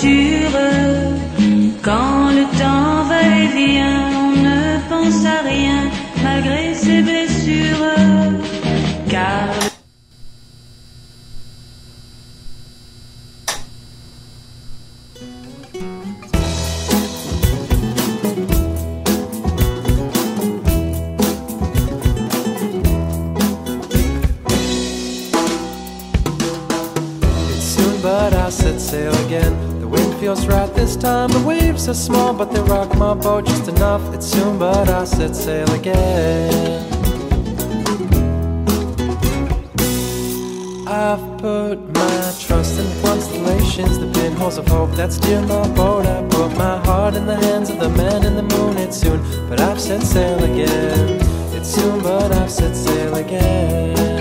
tu are small, but they rock my boat just enough. It's soon, but I set sail again. I've put my trust in constellations, the pinholes of hope that steer my boat. I put my heart in the hands of the man in the moon. It's soon, but I've set sail again. It's soon, but I've set sail again.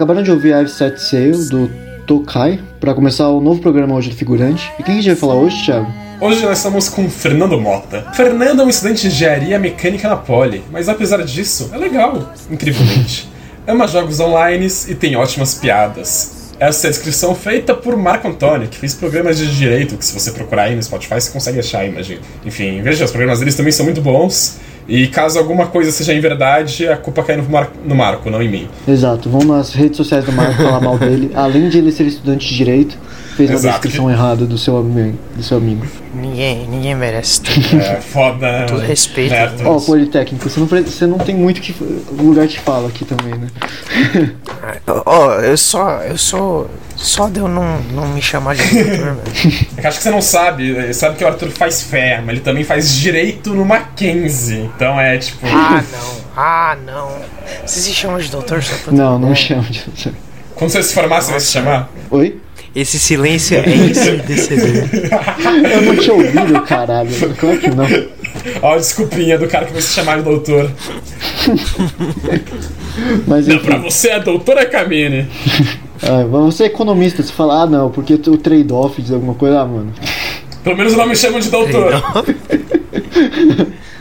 Acabaram de ouvir I've Set Sail do Tokai para começar o novo programa hoje do Figurante. E quem a gente vai falar hoje, Thiago? Hoje nós estamos com Fernando Mota. Fernando é um estudante de engenharia mecânica na Poli, mas apesar disso, é legal, incrivelmente. Ama jogos online e tem ótimas piadas. Essa é a descrição feita por Marco Antônio, que fez programas de direito, que se você procurar aí no Spotify você consegue achar, imagino. Enfim, veja, os programas deles também são muito bons. E caso alguma coisa seja em verdade, a culpa cai no, Mar no Marco, não em mim. Exato, vão nas redes sociais do Marco falar mal dele. Além de ele ser estudante de direito, fez uma Exato. descrição errada do seu, do seu amigo. Ninguém, ninguém merece. É foda. né? Todo respeito. Ó, Politécnico, você não, você não tem muito que lugar que fala aqui também, né? Ó, eu só. Eu sou. Só de eu não, não me chamar de doutor, velho. É que acho que você não sabe, eh, sabe que o Arthur faz mas ele também faz direito no Mackenzie. Então é tipo. Ah, não. Ah, não. Você se chama de doutor só pra Não, não me chama de doutor. Quando você se formar, você vai se chamar? Oi? Esse silêncio é ensurdecedor. Eu não tinha ouvido, caralho. Claro que não. Ó, a desculpinha do cara que vai se chamar de doutor. Mas Não, pra você é doutora Camille. ah, você é economista, você fala, ah não, porque o trade-off diz alguma coisa, ah, mano. Pelo menos não me chamam de doutor.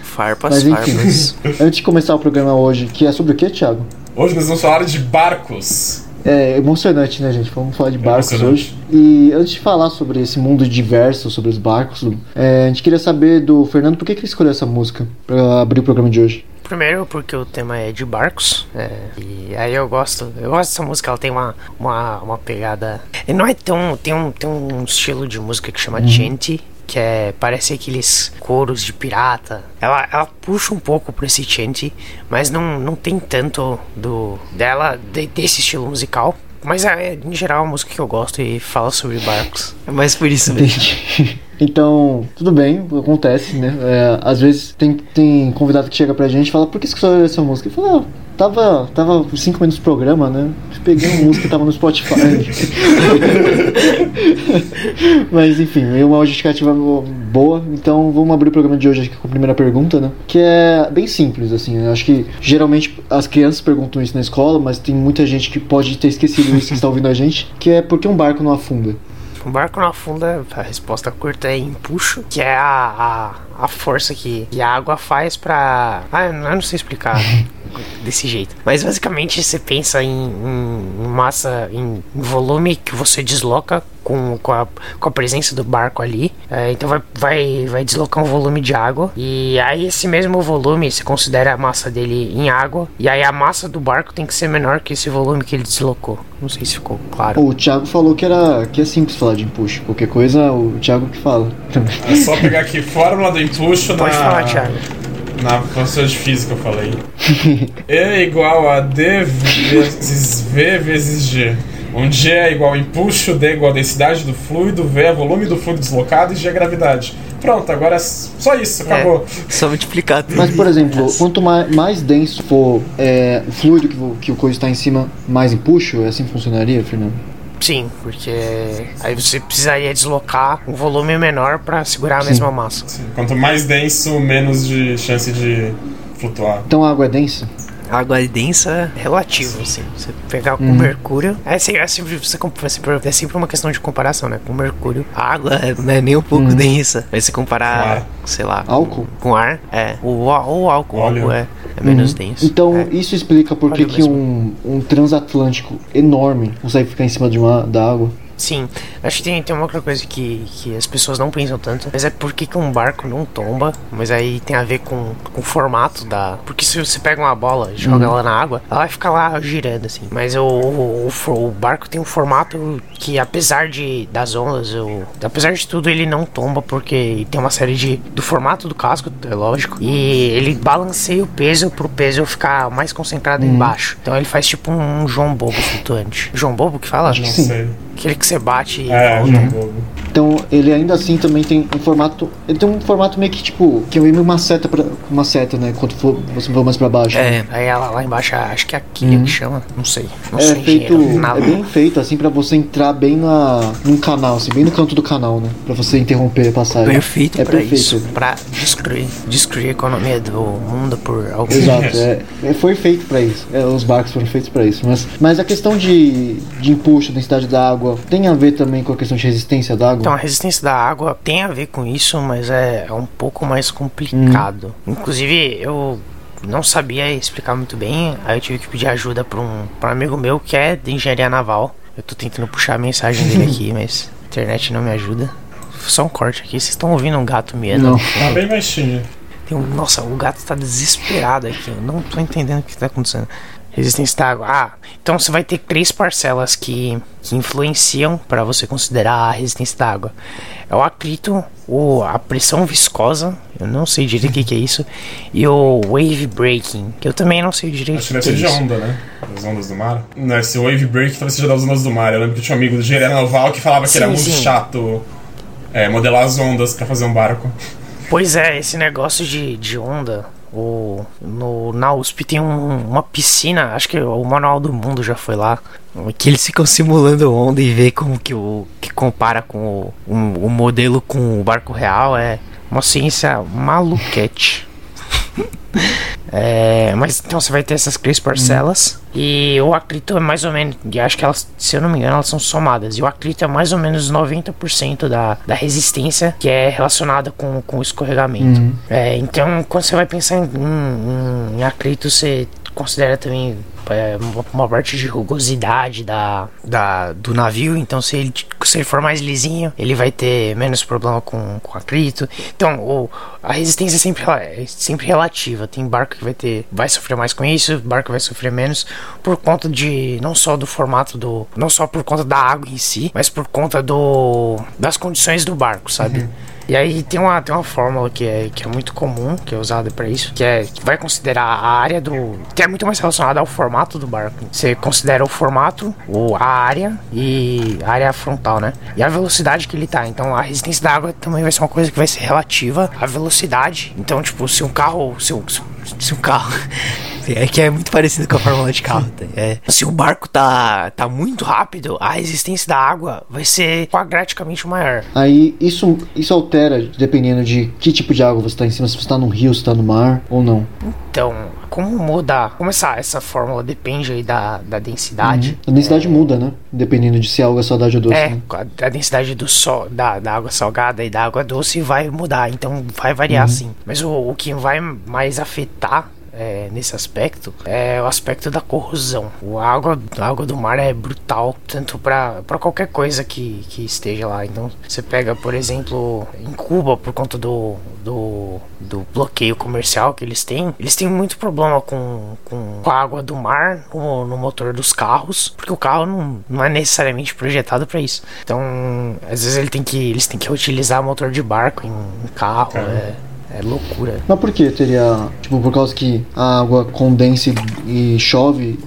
Farpas, Mas enfim. farpas. Antes de começar o programa hoje, que é sobre o que, Thiago? Hoje nós vamos falar de barcos. É emocionante, né, gente? Vamos falar de barcos emocionante. hoje. E antes de falar sobre esse mundo diverso, sobre os barcos, é, a gente queria saber do Fernando por que, que ele escolheu essa música pra abrir o programa de hoje. Primeiro porque o tema é de barcos. é, e aí eu gosto. Eu gosto dessa música, ela tem uma, uma, uma pegada. E não é tão. Tem um, tem um estilo de música que chama chanty. Que é, parece aqueles coros de pirata. Ela, ela puxa um pouco pra esse chanty, mas não, não tem tanto do dela de- desse estilo musical. Mas é, em geral, é uma música que eu gosto e fala sobre barcos. É mais por isso mesmo. Entendi. Então, tudo bem, acontece, né? É, às vezes tem, tem convidado que chega pra gente e fala, por que você escolheu essa música? Eu falo, ah, tava, tava 5 minutos do programa, né? Peguei uma música que tava no Spotify. Mas enfim, é uma justificativa boa. Então vamos abrir o programa de hoje aqui com a primeira pergunta, né? Que é bem simples, assim. Eu acho que geralmente as crianças perguntam isso na escola, mas tem muita gente que pode ter esquecido isso que está ouvindo a gente. Que é por que um barco não afunda? O barco não afunda, a resposta curta é empuxo, que é a, a, a força que, que a água faz pra. Ah, eu não sei explicar desse jeito. Mas basicamente você pensa em, em massa, em volume que você desloca com, com, a, com a presença do barco ali. É, então vai, vai, vai deslocar um volume de água. E aí esse mesmo volume você considera a massa dele em água. E aí a massa do barco tem que ser menor que esse volume que ele deslocou. Não sei se ficou claro. O Thiago falou que era que é simples falar de empuxo. Qualquer coisa, o Thiago que fala. É só pegar aqui fórmula do empuxo Pode na, falar, Thiago. na professora de física eu falei. E é igual a D vezes V vezes G. Onde G é igual a empuxo, D é igual a densidade do fluido, V é volume do fluido deslocado e G é gravidade. Pronto, agora é só isso, acabou. Só multiplicar tudo. Mas, por e- exemplo, quanto mais, mais denso for é, o fluido que, o- que o coisa está em cima, mais empuxo? É assim que funcionaria, Fernando? Sim, porque aí você precisaria deslocar um volume menor pra segurar a mesma massa. Quanto mais denso, menos de chance de flutuar. Então a água é densa? A água é densa. Relativo, assim. Você pegar com mercúrio. É, se- é, sempre, você, é sempre- é sempre uma questão de comparação, né? Com mercúrio. A água é- não é nem um pouco densa. Aí você comparar, sei lá, Álcool? Com ar, é. O, á- o álcool, Óleo. álcool é, é menos denso. Então É. isso explica por que um, um transatlântico enorme consegue ficar em cima de uma, da água. Sim, acho que tem, tem uma outra coisa que, que as pessoas não pensam tanto, mas é por que, que um barco não tomba, mas aí tem a ver com, com o formato da. Porque se você pega uma bola e joga ela na água, ela vai ficar lá girando assim. Mas o, o, o barco tem um formato que, apesar de das ondas, o, apesar de tudo, ele não tomba, porque tem uma série de. do formato do casco, é lógico, e ele balanceia o peso pro peso ficar mais concentrado embaixo. Então ele faz tipo um João Bobo flutuante. João Bobo que fala? Não sim. sei. Aquele que você bate e É, volta. João Bobo. Então ele ainda assim também tem um formato. Ele tem um formato meio que tipo. Que é meio uma seta pra, uma seta, né? Quando for, você for mais pra baixo. É, Aí ela lá embaixo, acho que é aquele que chama, não sei. Não É sou feito, é bem feito assim pra você entrar bem na num canal, assim, bem no canto do canal, né? Pra você interromper a passagem. Perfeito é pra perfeito. isso. Pra destruir, destruir a economia do mundo por algum Exato, é, é, foi feito pra isso. É, os barcos foram feitos pra isso. Mas, mas a questão de, de empuxo, densidade da água, tem a ver também com a questão de resistência da água? Então, a resistência da água tem a ver com isso, mas é, é um pouco mais complicado. Inclusive, eu não sabia explicar muito bem, aí eu tive que pedir ajuda pra um, pra um amigo meu que é de engenharia naval. Eu tô tentando puxar a mensagem dele aqui, mas a internet não me ajuda. Só um corte aqui, vocês estão ouvindo um gato miando? Não. Tá bem baixinho. Tem um- nossa, o gato tá desesperado aqui. Eu não tô entendendo o que tá acontecendo. Resistência da água. Ah, então você vai ter três parcelas que, que influenciam para você considerar a resistência da água. É o atrito, o, a pressão viscosa, eu não sei direito o que, que é isso, e o wave breaking, que eu também não sei direito Acho que o deve que ser é de isso. onda, né? Das ondas do mar. Não, esse wave break talvez seja das ondas do mar. Eu lembro que tinha um amigo do engenharia naval que falava que era Sim, muito sim. chato é, modelar as ondas pra fazer um barco. Pois é, esse negócio de, de onda. O, no, na USP tem um- uma piscina, acho que o Manual do Mundo já foi lá. que eles ficam simulando onda e vê como que o. que compara com o, o, o modelo com o barco real é uma ciência maluquete. É, mas então você vai ter essas três parcelas e o atrito é mais ou menos, acho que elas, se eu não me engano, elas são somadas. E o atrito é mais ou menos 90% da, da resistência que é relacionada com, com o escorregamento. É, então, quando você vai pensar em, em, em atrito, você considera também é, uma- parte de rugosidade da, da, do navio. Então, se ele, se ele for mais lisinho, ele vai ter menos problema com, com atrito. Então, o, a resistência é sempre, é sempre relativa. Tem barco que vai ter vai sofrer mais com isso, barco vai sofrer menos por conta de não só do formato do, não só por conta da água em si, mas por conta do das condições do barco, sabe? E aí tem uma, tem uma fórmula que é, que é muito comum, que é usada para isso, que é que vai considerar a área do. que é muito mais relacionada ao formato do barco. Você considera o formato, o, a área e a área frontal, né? E a velocidade que ele tá. Então a resistência da água também vai ser uma coisa que vai ser relativa à velocidade. Então, tipo, se um carro. Se se se um carro. É que é muito parecido com a fórmula de carro. É, se o barco tá, tá muito rápido, a resistência da água vai ser quadraticamente maior. Aí isso, isso altera dependendo de que tipo de água você tá em cima, se você tá no rio, se tá no mar ou não. Então, como muda, como essa, fórmula depende aí da, da densidade. A densidade muda, né? Dependendo de se a água é saudade ou doce. É, né? a, a densidade do sol, da, da água salgada e da água doce vai mudar, então vai variar sim. Mas o, o que vai mais afetar é, nesse aspecto é o aspecto da corrosão. O água, a água do mar é brutal, tanto para qualquer coisa que, que esteja lá. Então você pega, por exemplo, em Cuba, por conta do, do, do bloqueio comercial que eles têm, eles têm muito problema com, com, com a água do mar no, no motor dos carros, porque o carro não, não é necessariamente projetado para isso. Então, às vezes ele tem que, eles têm que utilizar motor de barco em, em carro. É, é loucura. Mas por que teria. Tipo, por causa que a água condensa e e chove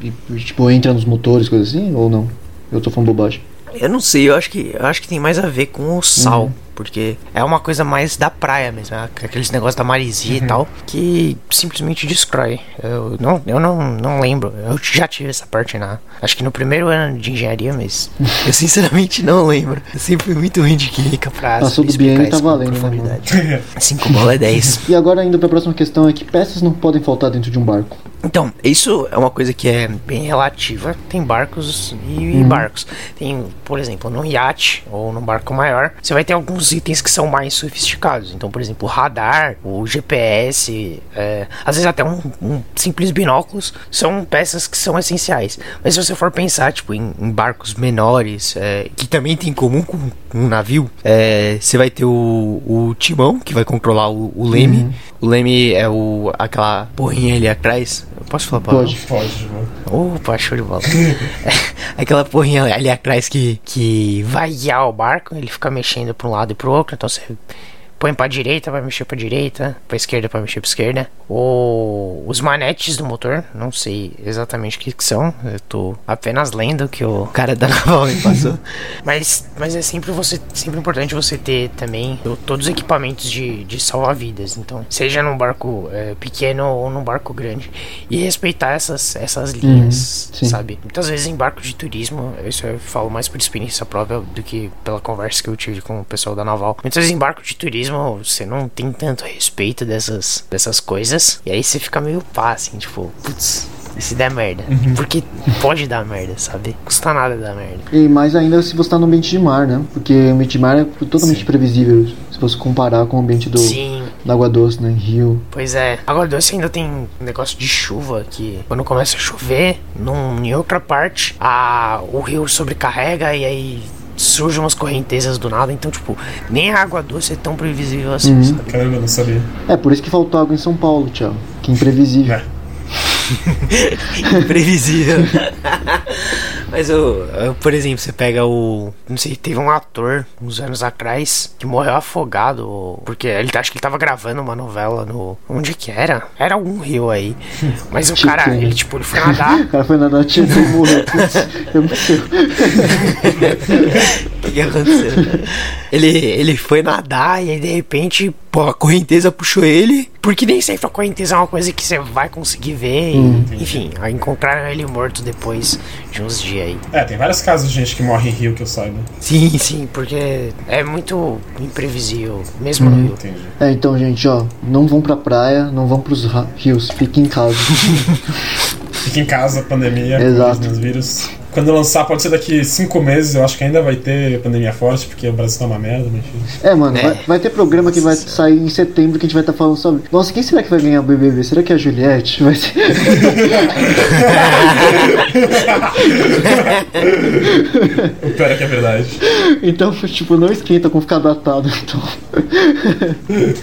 e, tipo, entra nos motores, coisa assim? Ou não? Eu tô falando bobagem. Eu não sei, eu acho que eu acho que tem mais a ver com o sal. Uhum. Porque é uma coisa mais da praia mesmo, né? aqueles negócios da maresia e tal, que simplesmente destrói. Eu não, eu não, não lembro. Eu já tive essa parte na. Acho que no primeiro ano de engenharia, mas. Eu sinceramente não lembro. Eu sempre fui muito ruim de química. Pra Passou do biênio, tá com valendo, né, profundidade. 5 bola é 10. E agora, indo pra próxima questão, é que peças não podem faltar dentro de um barco. Então, isso é uma coisa que é. bem relativa. Tem barcos e, e barcos. Tem, por exemplo, num iate ou num barco maior, você vai ter alguns itens que são mais sofisticados. Então, por exemplo, o radar, o GPS, é, às vezes até um, um simples binóculos são peças que são essenciais. Mas se você for pensar, tipo, em, em barcos menores, é, Que também tem em comum com um navio. É, você vai ter o, o timão, que vai controlar o, o leme. O leme é o aquela porrinha ali atrás. Eu posso falar pra Pode. Pode, mano. opa, show de bola. Aquela porrinha ali atrás que, que vai guiar o barco, ele fica mexendo para um lado e pro outro, então você põe pra direita, vai mexer pra direita, pra esquerda, vai mexer pra esquerda. O, os manetes do motor, não sei exatamente o que, que são, eu tô apenas lendo o que o cara da naval me passou. mas, mas é sempre você sempre importante você ter também todos os equipamentos de, de salva-vidas, então seja num barco é, pequeno ou num barco grande e respeitar essas, essas linhas, sim. sabe? Muitas vezes em barco de turismo, isso eu falo mais por experiência própria do que pela conversa que eu tive com o pessoal da naval. Muitas vezes em barco de turismo você não tem tanto respeito dessas, dessas coisas, e aí você fica meio pá, assim, tipo, putz. E se der merda? Porque pode dar merda, sabe? Custa nada dar merda. E mais ainda se você tá no ambiente de mar, né? Porque o ambiente de mar é totalmente previsível se você comparar com o ambiente do, Sim, da água doce, né? Rio. Pois é. Agora doce ainda tem um negócio de chuva que quando começa a chover, num, em outra parte, a, o rio sobrecarrega e aí surgem umas correntezas do nada. Então, tipo, nem a água doce é tão previsível assim, sabe? Caramba, eu não sabia. É por isso que faltou água em São Paulo, tchau. Que é imprevisível. É. Imprevisível. Mas, eu, eu, por exemplo, você pega o. Não sei, teve um ator uns anos atrás que morreu afogado. Porque ele acho que ele tava gravando uma novela no. Onde que era? Era algum rio aí. Mas o cara, ele, tipo, ele foi nadar. O cara foi nadar, tinha. Putz, eu não sei. O que, que aconteceu? Ele, ele foi nadar e aí de repente, pô, a correnteza puxou ele. Porque nem sempre a correnteza é uma coisa que você vai conseguir ver. e, enfim, aí encontraram ele morto depois de uns dias aí. É, tem vários casos de gente que morre em rio que eu saiba. Sim, sim. Sim, porque é muito imprevisível, mesmo no rio. Entendi. É, então, gente, ó, não vão pra praia, não vão pros rios, fiquem em casa. Fica em casa, pandemia, Exato. coronavírus. Quando lançar, pode ser daqui cinco meses, eu acho que ainda vai ter pandemia forte, porque o Brasil tá uma merda, mas enfim. É, mano, É. Vai, vai ter programa que vai sair em setembro que a gente vai estar falando sobre. Nossa, quem será que vai ganhar o BBB? Será que é a Juliette? Vai ser. O pior é que é verdade. Então, tipo, não esquenta com ficar datado, então.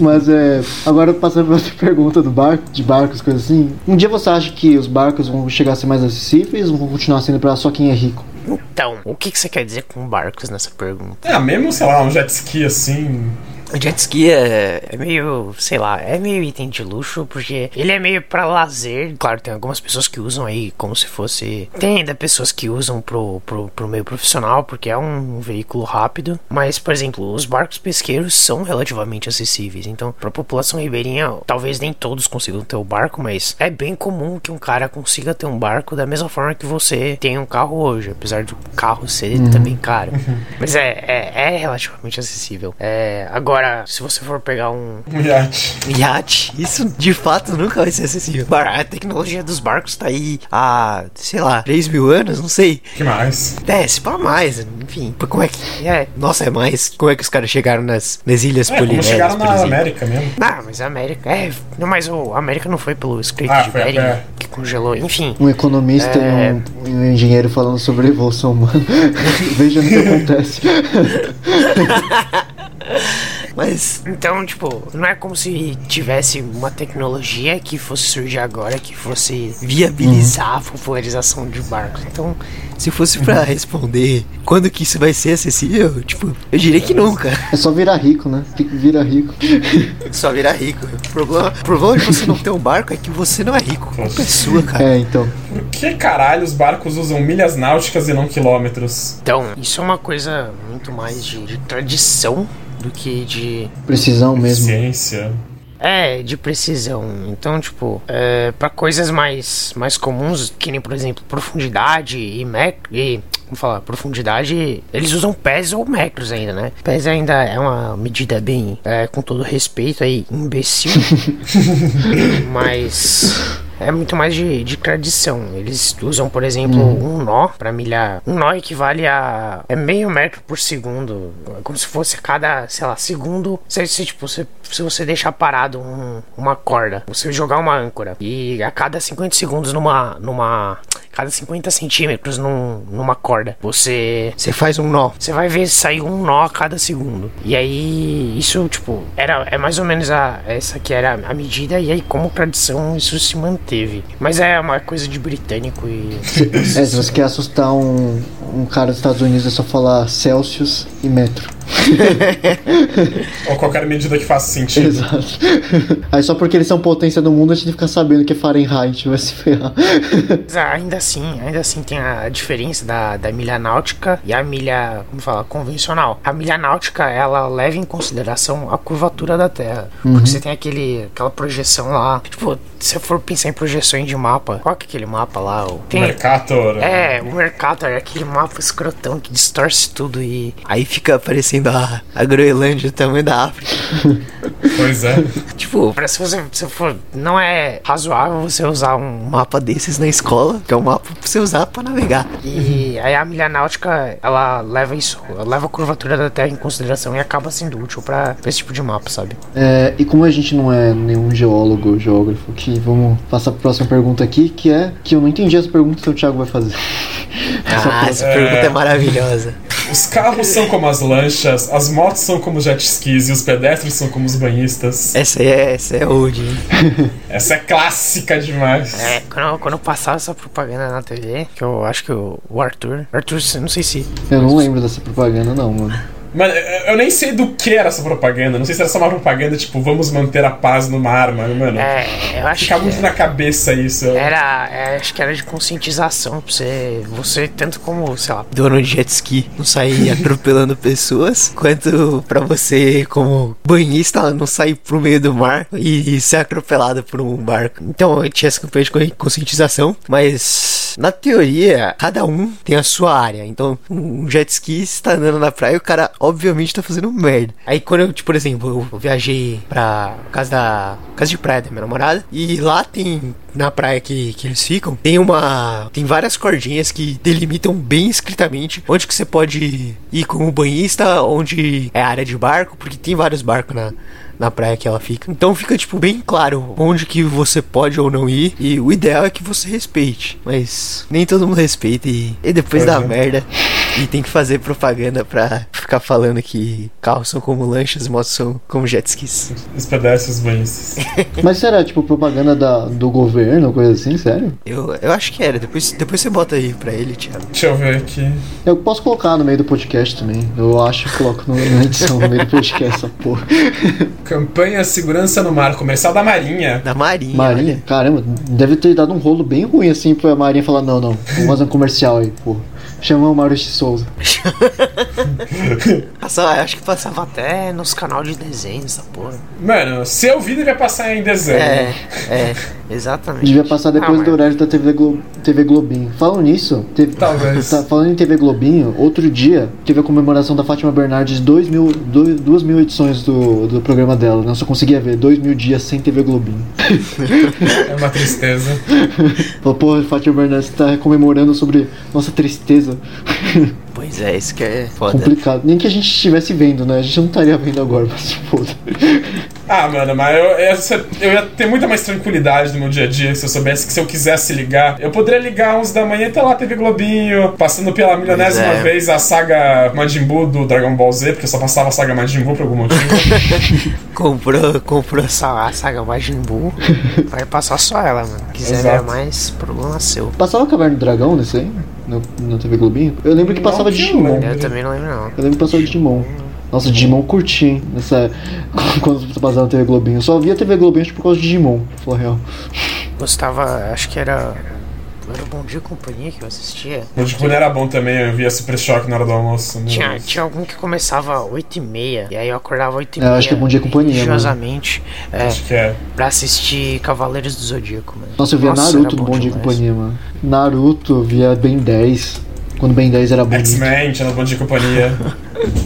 Mas é. Agora passando pra outra pergunta do barco, de barcos, coisas assim. Um dia você acha que os barcos vão chegar a ser mais acessíveis ou vão continuar sendo pra só quem é rico? Então, o que, que você quer dizer com barcos nessa pergunta? É, mesmo, sei lá, um jet ski assim. O jet ski é, é meio, sei lá, é meio item de luxo, porque ele é meio pra lazer. Claro, tem algumas pessoas que usam aí como se fosse. Tem ainda pessoas que usam pro, pro, pro meio profissional, porque é um veículo rápido. Mas, por exemplo, os barcos pesqueiros são relativamente acessíveis. Então, pra população ribeirinha, talvez nem todos consigam ter o barco, mas é bem comum que um cara consiga ter um barco da mesma forma que você tem um carro hoje, apesar do carro ser também caro. Mas é, é, é relativamente acessível. É, agora, se você for pegar um, Um iate. Iate, isso de fato nunca vai ser acessível. A tecnologia dos barcos tá aí há, sei lá, 3 mil anos, não sei. que mais? É, se pá mais, enfim. Como é que. É, nossa, é mais. Como é que os caras chegaram nas, nas Ilhas É, Polinésias? chegaram na exemplo? América mesmo. Ah, mas a América. É, não, mas o a América não foi pelo Strait Ah, de a Bering que congelou. Enfim. Um economista É. e um, um engenheiro falando sobre evolução humana. Veja o que acontece. Mas. Então, tipo, não é como se tivesse uma tecnologia que fosse surgir agora que fosse viabilizar a popularização de barcos. Então, Se fosse pra responder quando que isso vai ser acessível, tipo, eu diria que nunca. É só virar rico, né? Fica- Vira rico. Só virar rico. O problema, o problema de você não ter um barco é que você não é rico. A culpa é sua, cara. É, então. Por que caralho os barcos usam milhas náuticas e não quilômetros? então isso é uma coisa muito mais de, de tradição do que de Precisão mesmo. Ciência. É, de precisão. Então, tipo, é, para coisas mais, mais comuns, que nem, por exemplo, profundidade e metro. E, vamos falar, profundidade, eles usam pés ou metros ainda, né? Pés ainda é uma medida bem, é, com todo respeito aí, imbecil. Mas. É muito mais de, de tradição. Eles usam, por exemplo, um nó pra milhar. Um nó equivale a. É meio metro por segundo. É como se fosse a cada, sei lá, segundo. Se, se, tipo, se, se você deixar parado um- uma corda, você jogar uma âncora. E a cada 50 segundos numa. numa. Cada 50 centímetros num, numa corda. Você. Você faz um nó. Você vai ver sair um nó a cada segundo. E aí, isso, tipo, era, é mais ou menos a, essa que era a medida. E aí, como tradição, isso se manteve. Mas é uma coisa de britânico e. É, se você quer assustar um, um cara dos Estados Unidos, é só falar Celsius e metro. Ou qualquer medida que faça sentido. Exato. Aí só porque eles são potência do mundo, a gente fica sabendo que é Fahrenheit, vai se ferrar. Ainda assim, ainda assim tem a diferença da, da milha náutica e a milha, como fala, convencional. A milha náutica, ela leva em consideração a curvatura da Terra. Porque você tem aquele, aquela projeção lá. Tipo, se você for pensar em projeções de mapa, qual que é aquele mapa lá? O- Tem, Mercator. é, o Mercator é aquele mapa escrotão que distorce tudo e. Aí fica aparecendo a, a Groenlândia, o tamanho da África. Pois é. Tipo, Pra se você se for. Não é razoável você usar um um mapa desses na escola, que é um mapa pra você usar pra navegar. E aí a milha náutica, ela leva isso, ela leva a curvatura da Terra em consideração e acaba sendo útil pra esse tipo de mapa, sabe? É, e como a gente não é nenhum geólogo, geógrafo, que vamos passar pra próxima pergunta aqui, que é que eu não entendi essa pergunta que o Thiago vai fazer. Ah, essa É. pergunta é maravilhosa. Os carros são como as lanchas, as motos são como os jet skis e os pedestres são como os banhistas. Essa é, essa é old, hein? Essa é clássica demais. É, quando, quando eu passava essa propaganda na TV, que eu acho que o, Arthur. Arthur, não sei se. Eu não lembro dessa propaganda, não, mano. Mano, eu eu nem sei do que era essa propaganda. Não sei se era só uma propaganda, tipo, vamos manter a paz numa arma, mano. É, eu acho Fica que. muito na cabeça isso. Era, é, acho que era de conscientização pra você, você tanto como, sei lá, Dono de jet ski não sair atropelando pessoas, quanto pra você, como banhista, não sair pro meio do mar e ser atropelado por um barco. Então, eu tinha essa campanha de co- conscientização, mas na teoria, cada um tem a sua área. Então, um jet ski está andando na praia e o cara obviamente tá fazendo merda. Aí quando eu, tipo, por exemplo, eu viajei pra casa da. casa de praia da minha namorada. E lá tem. Na praia que, que eles ficam, tem uma. Tem várias cordinhas que delimitam bem escritamente onde que você pode ir como banhista, onde é a área de barco, porque tem vários barcos na, na praia que ela fica. Então fica, tipo, bem claro onde que você pode ou não ir. E o ideal é que você respeite. Mas nem todo mundo respeita e, e depois dá Pois é. merda. E tem que fazer propaganda pra ficar falando que carros são como lanchas, motos são como jet skis. Os pedestres banhistas. Mas será, tipo, propaganda da, do governo, coisa assim, sério? Eu, eu acho que era. Depois, depois você bota aí pra ele, Thiago. Deixa eu ver aqui. Eu posso colocar no meio do podcast também. Eu acho que coloco no- na edição no meio do podcast essa porra. Campanha Segurança no Mar, comercial da Marinha. Da Marinha. Marinha? Caramba, deve ter dado um rolo bem ruim assim pra Marinha falar: não, não, vamos fazer um comercial aí, porra. Chama o Maurício de Souza. Passava, acho que passava até nos canal de desenho essa porra. Mano, se eu vi, devia passar em desenho. É, é, exatamente. Devia passar depois Ah, do horário da TV, Glo TV Globinho. Falando nisso, teve, Talvez. tá, falando em TV Globinho, outro dia teve a comemoração da Fátima Bernardes, dois mil, dois, duas mil edições do, do programa dela. Não só conseguia ver, dois mil dias sem TV Globinho. É uma tristeza. Falou, porra, Fátima Bernardes tá comemorando sobre nossa tristeza. Pois é, isso que é foda. Complicado. Nem que a gente estivesse vendo, né? A gente não estaria vendo agora, mas se foda. Ah, mano, mas eu, eu, eu ia ter muita mais tranquilidade no meu dia a dia se eu soubesse que se eu quisesse ligar, eu poderia ligar 11 da manhã e tá lá TV Globinho, passando pela milionésima é. vez a saga Majin Buu do Dragon Ball Z, porque só passava a saga Majin Buu por algum motivo. Comprou, comprou essa. A saga Majin Buu vai passar só ela, mano. Quiser Exato. ver mais, problema seu. Passava Caverna do Dragão nesse aí? No, na TV Globinho? Eu lembro que Não passava eu Digimon. Eu também não lembro não. Eu lembro que passava Digimon. Nossa, Digimon eu curti, hein? Nessa... Quando passava na TV Globinho. Eu só via TV Globinho acho, por causa de Digimon, pra real. Gostava, acho que era. Era o Bom Dia e Companhia que eu assistia. O tipo, não era bom também, eu via Super Choque na hora do almoço. Tinha, Deus. tinha algum que começava às 8h30, e aí eu acordava às 8h30. É, eu acho que é Bom Dia e Companhia, mano. Religiosamente, é, Acho que é. pra assistir Cavaleiros do Zodíaco, mano. Nossa, eu via Nossa, Naruto no bom Bom Dia e. Companhia, mano. Naruto, eu via Ben 10. Quando Ben 10 era bonito. X-Men, tinha no Bom Dia e Companhia.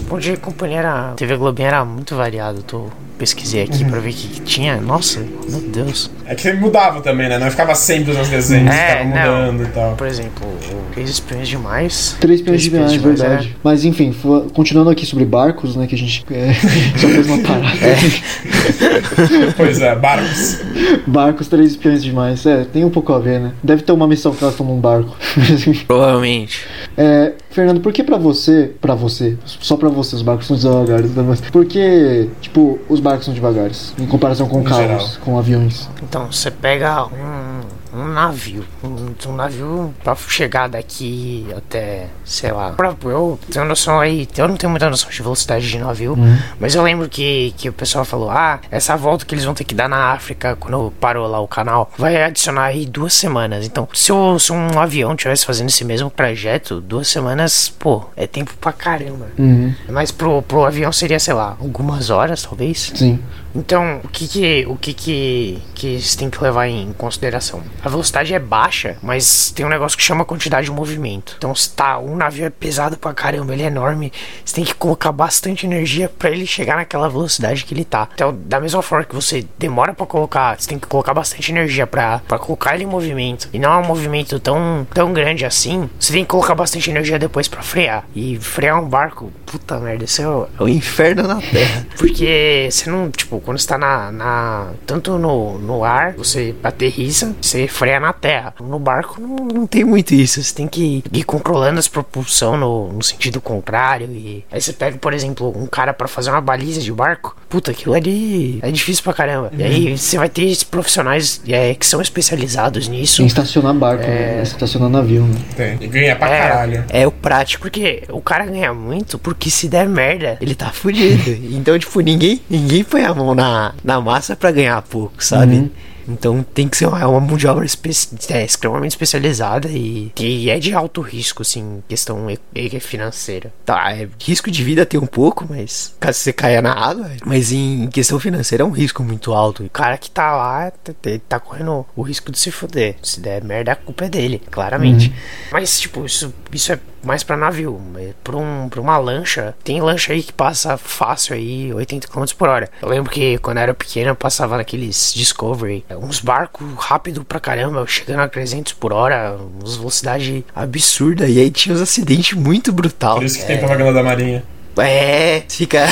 Bom Dia e Companhia era. TV Globinho era muito variado. Tô, pesquisei aqui Uhum. pra ver o que, que tinha. Nossa, meu Deus. É que mudava também, né? Não ficava sempre nos desenhos, É, ficava não. mudando e tal. Por exemplo, Três Espiões Demais. Três peões de viagem, Demais, verdade. Mas enfim, continuando aqui sobre barcos, né? Que a gente é, só fez uma parada. Pois é, barcos. Barcos, três espiões demais. É, tem um pouco a ver, né? Deve ter uma missão que elas estão num barco. Provavelmente. É, Fernando, por que pra você, pra você, só pra você os barcos são devagares? né? Mas Por que, tipo, os barcos são devagares em comparação com Em carros, geral. com aviões? Então, você pega um, um navio. Um, um navio pra chegar daqui até, sei lá. Eu tenho noção aí. Eu não tenho muita noção de velocidade de navio. Uhum. Mas eu lembro que, que o pessoal falou: ah, essa volta que eles vão ter que dar na África quando parou lá o canal vai adicionar aí duas semanas. Então, se, o- se um avião tivesse fazendo esse mesmo trajeto, duas semanas, pô, é tempo pra caramba. Uhum, Mas pro, pro avião seria, sei lá, algumas horas, talvez. sim. Então, o que que, o que que, que você tem que levar em consideração? A velocidade é baixa, mas tem um negócio que chama quantidade de movimento. Então, se tá, um navio é pesado pra caramba, ele é enorme, você tem que colocar bastante energia pra ele chegar naquela velocidade que ele tá. Então, da mesma forma que você demora pra colocar, você tem que colocar bastante energia pra pra colocar ele em movimento. E não é um movimento tão, tão grande assim, você tem que colocar bastante energia depois pra frear. E frear um barco, puta merda, isso é, É o inferno na terra. porque você não, tipo, quando você tá na. na tanto no, no ar, você aterriza, você freia na terra. No barco não, não tem muito isso. Você tem que ir controlando as propulsão no, no sentido contrário. E aí você pega, por exemplo, um cara pra fazer uma baliza de barco. Puta, aquilo ali é difícil pra caramba. E aí você vai ter esses profissionais é, que são especializados nisso. Tem que estacionar barco, né? Estacionar navio, né? Tem. E ganha pra É. caralho. É o prático. Porque o cara ganha muito, porque se der merda, Ele tá fudido. Então, tipo, ninguém, ninguém põe a mão na, na massa pra ganhar pouco, sabe? Uhum. Então tem que ser uma, uma mão de obra espe é, extremamente especializada e, e é de alto risco, assim, questão e, e financeira. Tá, é, risco de vida tem um pouco, mas caso você caia na água, mas em questão financeira é um risco muito alto. O cara que tá lá tá, tá correndo o risco de se fuder. Se der merda, a culpa é dele, claramente. Uhum. Mas, tipo, isso, isso é mais para navio. Pra, um, pra uma lancha, tem lancha aí que passa fácil aí 80 km por hora. Eu lembro que quando eu era pequeno eu passava naqueles Discovery, uns barcos rápido pra caramba, chegando a 300 por hora, umas velocidade absurda. E aí tinha uns acidentes muito brutal. Por isso que é... tem propaganda da Marinha. É, fica.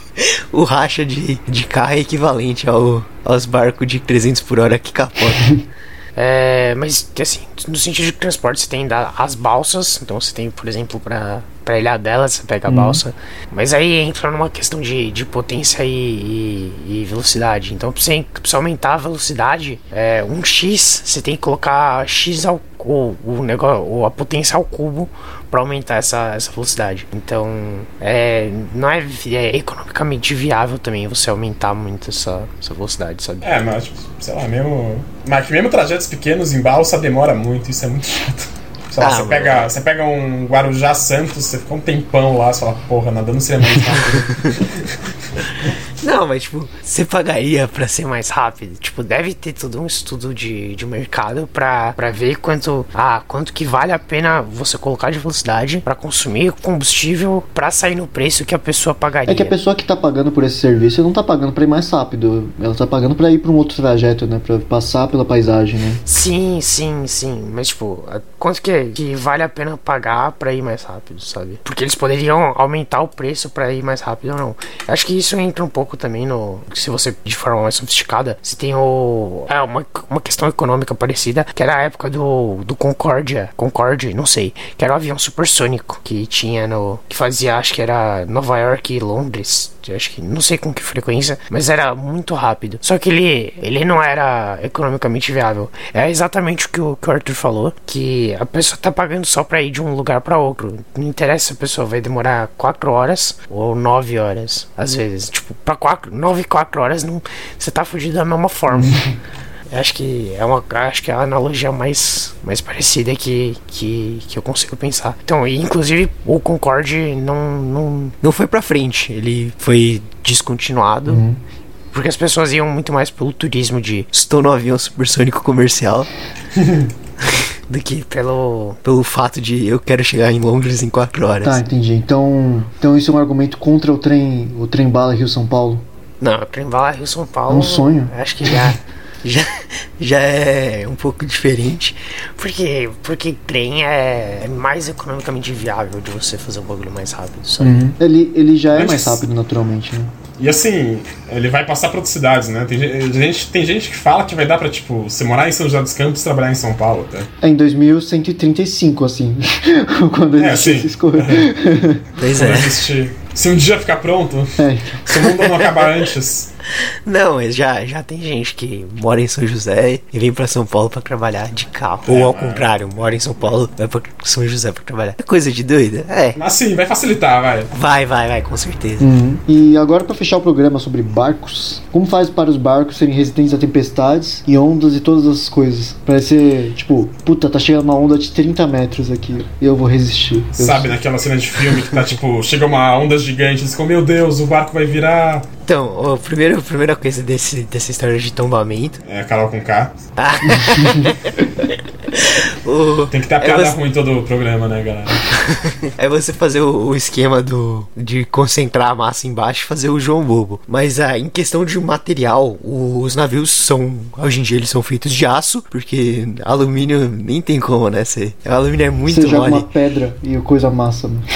o racha de, de carro é equivalente ao, aos barcos de 300 por hora que capotam. É, mas, assim, no sentido de transporte, você tem as balsas. Então, você tem, por exemplo, para pra ilha dela, você pega a uhum. balsa. Mas aí entra numa questão de, de potência e, e, e velocidade. Então, pra você, pra você, aumentar a velocidade, é, um X, você tem que colocar X ao o, o negócio, a potência ao cubo para aumentar essa, essa velocidade. Então, é, não é, é, economicamente viável também você aumentar muito essa, essa velocidade, sabe? É, mas, sei lá, mesmo. Mas mesmo trajetos pequenos em balsa demora muito, isso é muito chato. Sei lá, ah, você, pega, você pega um Guarujá Santos, você fica um tempão lá, você fala, porra, nadando seria mais rápido. Não, mas tipo, você pagaria pra ser mais rápido? Tipo, deve ter todo um estudo de, de mercado pra, pra ver quanto, ah, quanto que vale a pena você colocar de velocidade para consumir combustível pra sair no preço que a pessoa pagaria. É que a pessoa que tá pagando por esse serviço não tá pagando pra ir mais rápido. Ela tá pagando pra ir pra um outro trajeto, né? Pra passar pela paisagem, né? Sim, sim, sim. Mas, tipo, quanto que, que vale a pena pagar pra ir mais rápido, sabe? Porque eles poderiam aumentar o preço pra ir mais rápido ou não. Acho que isso entra um pouco pouco também no. Se você, de forma mais sofisticada, você tem o. É, uma, uma questão econômica parecida, que era a época do, do Concórdia. Concorde, não sei. Que era o um avião supersônico que tinha no. Que fazia, acho que era Nova York e Londres. Acho que não sei com que frequência, mas era muito rápido. Só que ele, ele não era economicamente viável. É exatamente o que o, que o Arthur falou: que a pessoa tá pagando só pra ir de um lugar para outro. Não interessa se a pessoa vai demorar 4 horas ou 9 horas, às vezes. Tipo, pra quatro, 9, 4 horas, não, você tá fugindo da mesma forma. acho que é uma acho que é a analogia mais, mais parecida que, que, que eu consigo pensar. Então, inclusive o Concorde não, não, não foi pra frente, ele foi descontinuado. Uhum. Porque as pessoas iam muito mais pelo turismo de estou no avião supersônico comercial. do que pelo, pelo fato de eu quero chegar em Londres em 4 horas. Tá, entendi. Então, então isso é um argumento contra o trem, o trem bala Rio São Paulo? Não, o trem bala Rio São Paulo. É um sonho. Acho que já já, já é um pouco diferente. Porque, porque trem é mais economicamente viável de você fazer um bagulho mais rápido, sabe? Uhum. Ele, ele já é mais rápido naturalmente, né? E assim, ele vai passar para outras cidades, né? Tem gente, tem gente que fala que vai dar pra, tipo, você morar em São José dos Campos e trabalhar em São Paulo, tá? É em 2135, assim. quando é, existe essa escolha. Pois é. Se um dia ficar pronto, é. se o mundo não acabar antes. Não, mas já, já tem gente que mora em São José e vem para São Paulo para trabalhar de carro. É, Ou ao contrário, mora em São Paulo e vai pra São José para trabalhar. É coisa de doida? É. Mas sim, vai facilitar, vai. Vai, vai, vai, com certeza. Uhum. E agora para fechar o programa sobre barcos, como faz para os barcos serem resistentes a tempestades e ondas e todas essas coisas? Parece ser, tipo, puta, tá chegando uma onda de 30 metros aqui, eu vou resistir. Eu Sabe, naquela cena de filme que tá tipo, chega uma onda gigante, eles ficam, meu Deus, o barco vai virar. Então, o primeiro, a primeira coisa desse, dessa história de tombamento. É a Carol com K. Ah. o, Tem que ter a piada é você... ruim todo o programa, né, galera? é você fazer o, o, esquema do de concentrar a massa embaixo e fazer o João Bobo. Mas ah, em questão de material, os navios são. Hoje em dia eles são feitos de aço, porque alumínio nem tem como, né? Cê, o alumínio é muito Você joga uma pedra e o coisa massa. Né?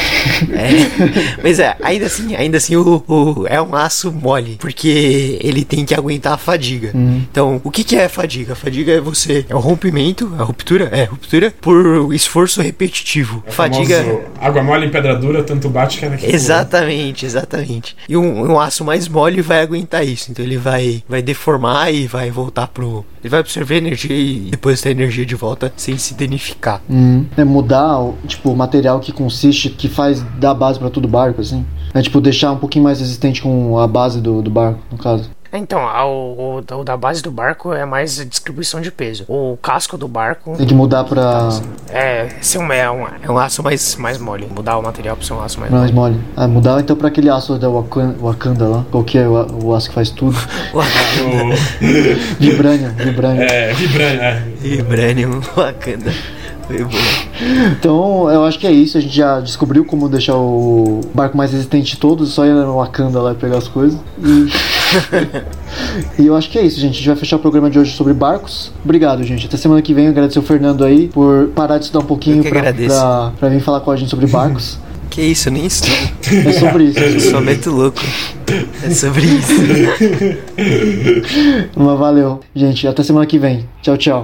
É. Mas é, ainda assim, ainda assim o, o, é um aço mole, porque ele tem que aguentar a fadiga. Uhum. Então, o que, que é fadiga? A fadiga é você. É o rompimento, a ruptura, é, ruptura por esforço repetitivo. É fadiga. Água mole em pedra dura, tanto bate que é daqui. Exatamente, exatamente. E um, um, aço mais mole vai aguentar isso. Então ele vai, vai deformar e vai voltar pro. Ele vai absorver energia e depois ter energia de volta sem se danificar. Uhum. É mudar, tipo, o material que consiste, que faz dar base para todo barco, assim. É tipo deixar um pouquinho mais resistente com a base do, do barco, no caso. Então, a- o, o, o da base do barco é mais a distribuição de peso. O casco do barco Tem que mudar pra. é, ser um, é, um, é um aço mais, mais mole. Mudar o material pra ser um aço mais mais mole. mole. Ah, mudar então pra aquele aço da Wakan- Wakanda lá. Qual que é o, o aço que faz tudo? O- Vibranium, Vibranium. é. É. Vibranium Wakanda. Foi bom. Então, eu acho que é isso. A gente já descobriu como deixar o barco mais resistente de todos. Só ir no Wakanda lá e pegar as coisas. E... e eu acho que é isso, gente. A gente vai fechar o programa de hoje sobre barcos. Obrigado, gente. Até semana que vem. Agradecer o Fernando aí por parar de estudar um pouquinho pra, pra, pra vir falar com a gente sobre barcos. Que isso, eu nem estudo. É sobre isso. Eu sou meto louco. É sobre isso. Mas valeu, gente. Até semana que vem. Tchau, tchau.